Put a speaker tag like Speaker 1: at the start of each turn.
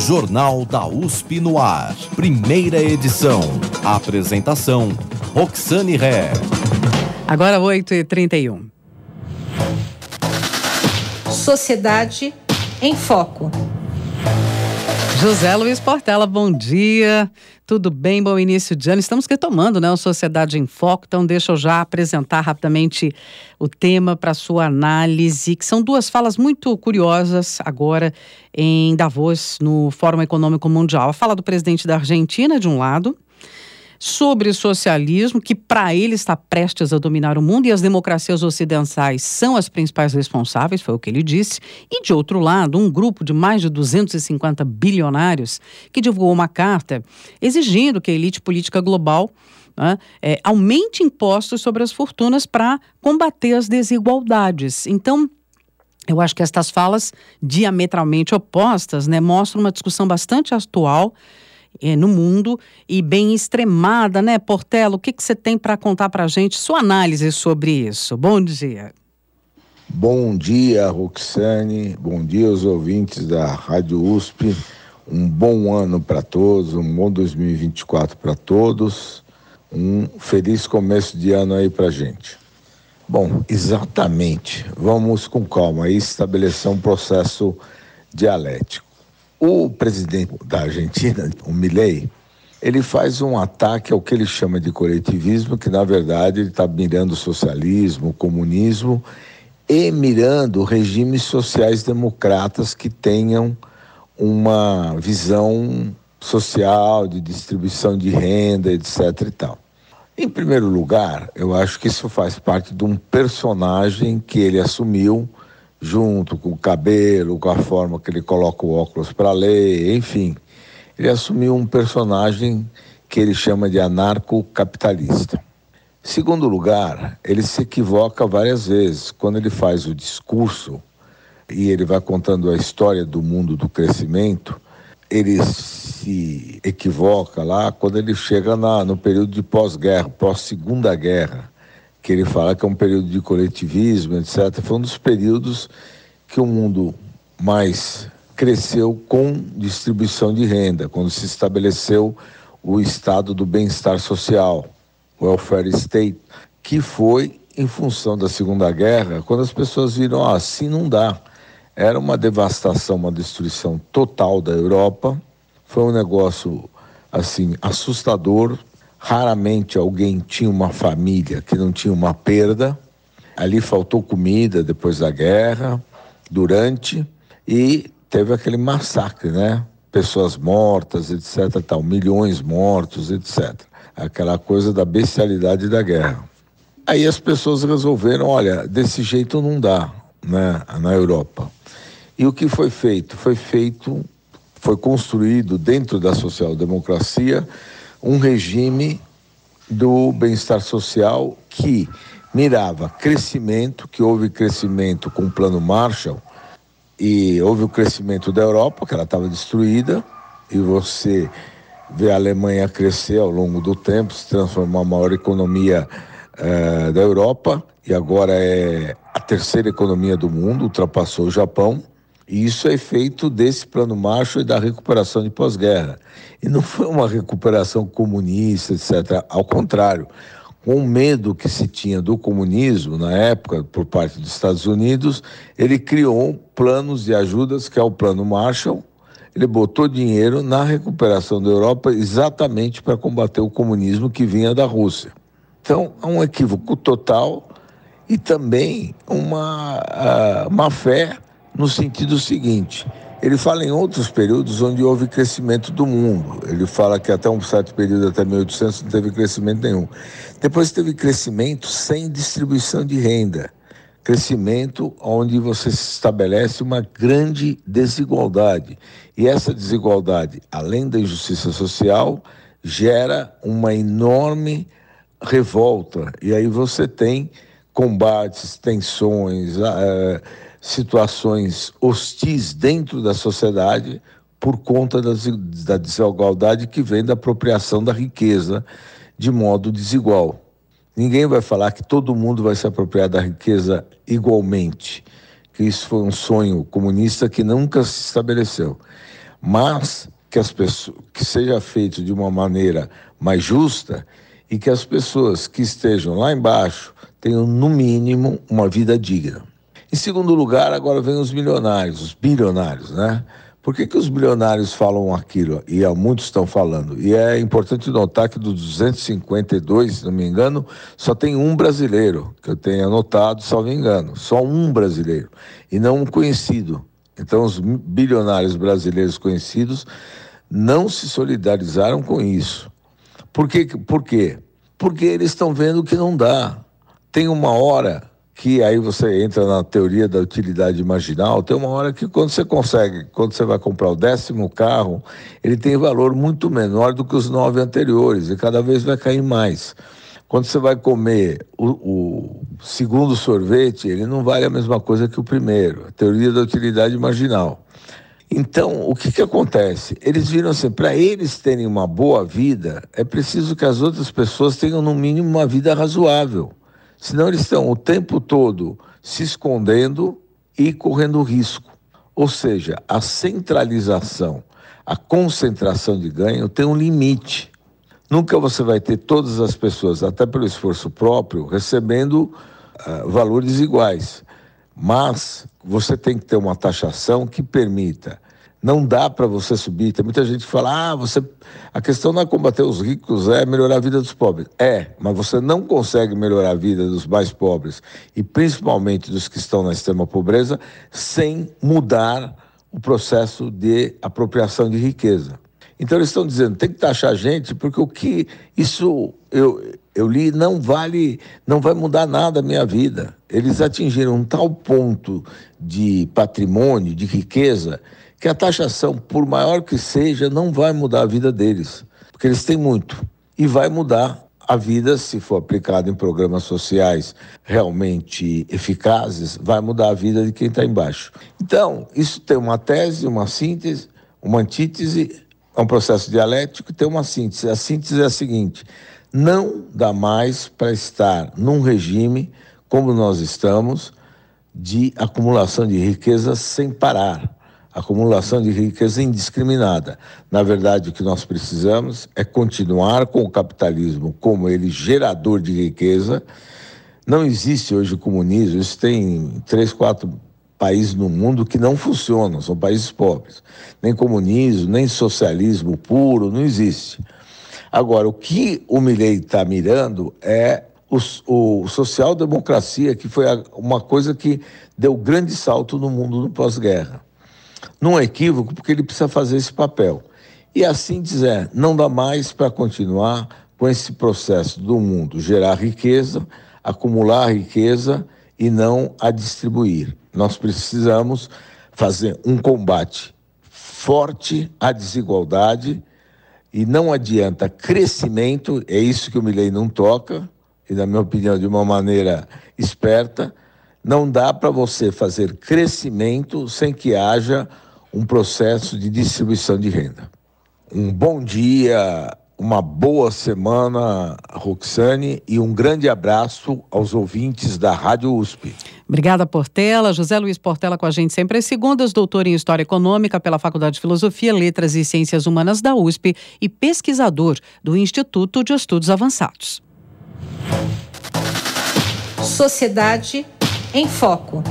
Speaker 1: Jornal da USP no ar. Primeira edição. Apresentação: Roxane Ré.
Speaker 2: Agora 8h31.
Speaker 3: Sociedade em Foco.
Speaker 2: José Luiz Portela, bom dia. Tudo bem? Bom início de ano. Estamos retomando né, o Sociedade em Foco, então deixa eu já apresentar rapidamente o tema para sua análise, que são duas falas muito curiosas agora em Davos, no Fórum Econômico Mundial. A fala do presidente da Argentina, de um lado, sobre o socialismo, que para ele está prestes a dominar o mundo e as democracias ocidentais são as principais responsáveis, foi o que ele disse. E de outro lado, um grupo de mais de 250 bilionários que divulgou uma carta exigindo que a elite política global né, é, aumente impostos sobre as fortunas para combater as desigualdades. Então, eu acho que estas falas diametralmente opostas né, mostram uma discussão bastante atual é, no mundo e bem extremada, né, Portela? O que, que você tem para contar para a gente? Sua análise sobre isso. Bom dia.
Speaker 4: Bom dia, Roxane. Bom dia aos ouvintes da Rádio USP. Um bom ano para todos, um bom 2024 para todos. Um feliz começo de ano aí para gente. Bom, exatamente. Vamos com calma aí estabelecer um processo dialético. O presidente da Argentina, o Milei, ele faz um ataque ao que ele chama de coletivismo, que na verdade ele está mirando o socialismo, o comunismo e mirando regimes sociais democratas que tenham uma visão social, de distribuição de renda, etc. e tal. Em primeiro lugar, eu acho que isso faz parte de um personagem que ele assumiu junto com o cabelo, com a forma que ele coloca o óculos para ler, enfim. Ele assumiu um personagem que ele chama de anarcocapitalista. Segundo lugar, ele se equivoca várias vezes. Quando ele faz o discurso e ele vai contando a história do mundo do crescimento, ele se equivoca lá quando ele chega na, no período de pós-guerra, pós-segunda guerra que ele fala que é um período de coletivismo, etc. Foi um dos períodos que o mundo mais cresceu com distribuição de renda, quando se estabeleceu o estado do bem-estar social, welfare state, que foi em função da Segunda Guerra, quando as pessoas viram, ah, assim não dá. Era uma devastação, uma destruição total da Europa. Foi um negócio assim assustador, Raramente alguém tinha uma família que não tinha uma perda. Ali faltou comida depois da guerra, durante, e teve aquele massacre, né? Pessoas mortas, etc. Tal, milhões mortos, etc. Aquela coisa da bestialidade da guerra. Aí as pessoas resolveram, olha, desse jeito não dá, né? Na Europa. E o que foi feito? Foi feito, foi construído dentro da social-democracia um regime do bem-estar social que mirava crescimento, que houve crescimento com o plano Marshall, e houve o crescimento da Europa, que ela estava destruída, e você vê a Alemanha crescer ao longo do tempo, se transformar a maior economia uh, da Europa, e agora é a terceira economia do mundo, ultrapassou o Japão. E isso é feito desse plano Marshall e da recuperação de pós-guerra. E não foi uma recuperação comunista, etc. Ao contrário, com o medo que se tinha do comunismo na época por parte dos Estados Unidos, ele criou planos de ajudas, que é o Plano Marshall. Ele botou dinheiro na recuperação da Europa exatamente para combater o comunismo que vinha da Rússia. Então, é um equívoco total e também uma uh, má fé no sentido seguinte: ele fala em outros períodos onde houve crescimento do mundo. Ele fala que até um certo período, até 1800, não teve crescimento nenhum. Depois teve crescimento sem distribuição de renda. Crescimento onde você estabelece uma grande desigualdade. E essa desigualdade, além da injustiça social, gera uma enorme revolta. E aí você tem combates, tensões. Uh, situações hostis dentro da sociedade por conta da desigualdade que vem da apropriação da riqueza de modo desigual. Ninguém vai falar que todo mundo vai se apropriar da riqueza igualmente, que isso foi um sonho comunista que nunca se estabeleceu. mas que, as pessoas, que seja feito de uma maneira mais justa e que as pessoas que estejam lá embaixo tenham, no mínimo, uma vida digna. Em segundo lugar, agora vem os milionários, os bilionários, né? Por que, que os bilionários falam aquilo? E há muitos estão falando. E é importante notar que dos 252, se não me engano, só tem um brasileiro, que eu tenho anotado, salvo engano. Só um brasileiro. E não um conhecido. Então, os bilionários brasileiros conhecidos não se solidarizaram com isso. Por, quê? Por quê? Porque eles estão vendo que não dá. Tem uma hora que aí você entra na teoria da utilidade marginal, tem uma hora que quando você consegue, quando você vai comprar o décimo carro, ele tem valor muito menor do que os nove anteriores e cada vez vai cair mais. Quando você vai comer o, o segundo sorvete, ele não vale a mesma coisa que o primeiro. A teoria da utilidade marginal. Então, o que, que acontece? Eles viram assim: para eles terem uma boa vida, é preciso que as outras pessoas tenham, no mínimo, uma vida razoável. Senão, eles estão o tempo todo se escondendo e correndo risco. Ou seja, a centralização, a concentração de ganho tem um limite. Nunca você vai ter todas as pessoas, até pelo esforço próprio, recebendo uh, valores iguais. Mas você tem que ter uma taxação que permita. Não dá para você subir. Tem muita gente que fala: ah, você. A questão não é combater os ricos, é melhorar a vida dos pobres. É, mas você não consegue melhorar a vida dos mais pobres e principalmente dos que estão na extrema pobreza sem mudar o processo de apropriação de riqueza. Então eles estão dizendo, tem que taxar a gente, porque o que isso eu, eu li não vale, não vai mudar nada a minha vida. Eles atingiram um tal ponto de patrimônio, de riqueza, que a taxação, por maior que seja, não vai mudar a vida deles, porque eles têm muito. E vai mudar a vida, se for aplicado em programas sociais realmente eficazes, vai mudar a vida de quem está embaixo. Então, isso tem uma tese, uma síntese, uma antítese é um processo dialético que tem uma síntese. A síntese é a seguinte: não dá mais para estar num regime como nós estamos, de acumulação de riqueza sem parar, acumulação de riqueza indiscriminada. Na verdade, o que nós precisamos é continuar com o capitalismo como ele gerador de riqueza. Não existe hoje comunismo, isso tem três, quatro países no mundo que não funcionam, são países pobres. Nem comunismo, nem socialismo puro, não existe. Agora, o que o Milley está mirando é o, o social-democracia, que foi uma coisa que deu grande salto no mundo no pós-guerra. Num equívoco, porque ele precisa fazer esse papel. E assim dizer, não dá mais para continuar com esse processo do mundo gerar riqueza, acumular riqueza e não a distribuir. Nós precisamos fazer um combate forte à desigualdade e não adianta crescimento, é isso que o Milley não toca, e na minha opinião de uma maneira esperta, não dá para você fazer crescimento sem que haja um processo de distribuição de renda. Um bom dia uma boa semana, Roxane, e um grande abraço aos ouvintes da Rádio USP.
Speaker 2: Obrigada, Portela. José Luiz Portela com a gente sempre às segundas, doutor em História Econômica pela Faculdade de Filosofia, Letras e Ciências Humanas da USP e pesquisador do Instituto de Estudos Avançados.
Speaker 3: Sociedade em Foco.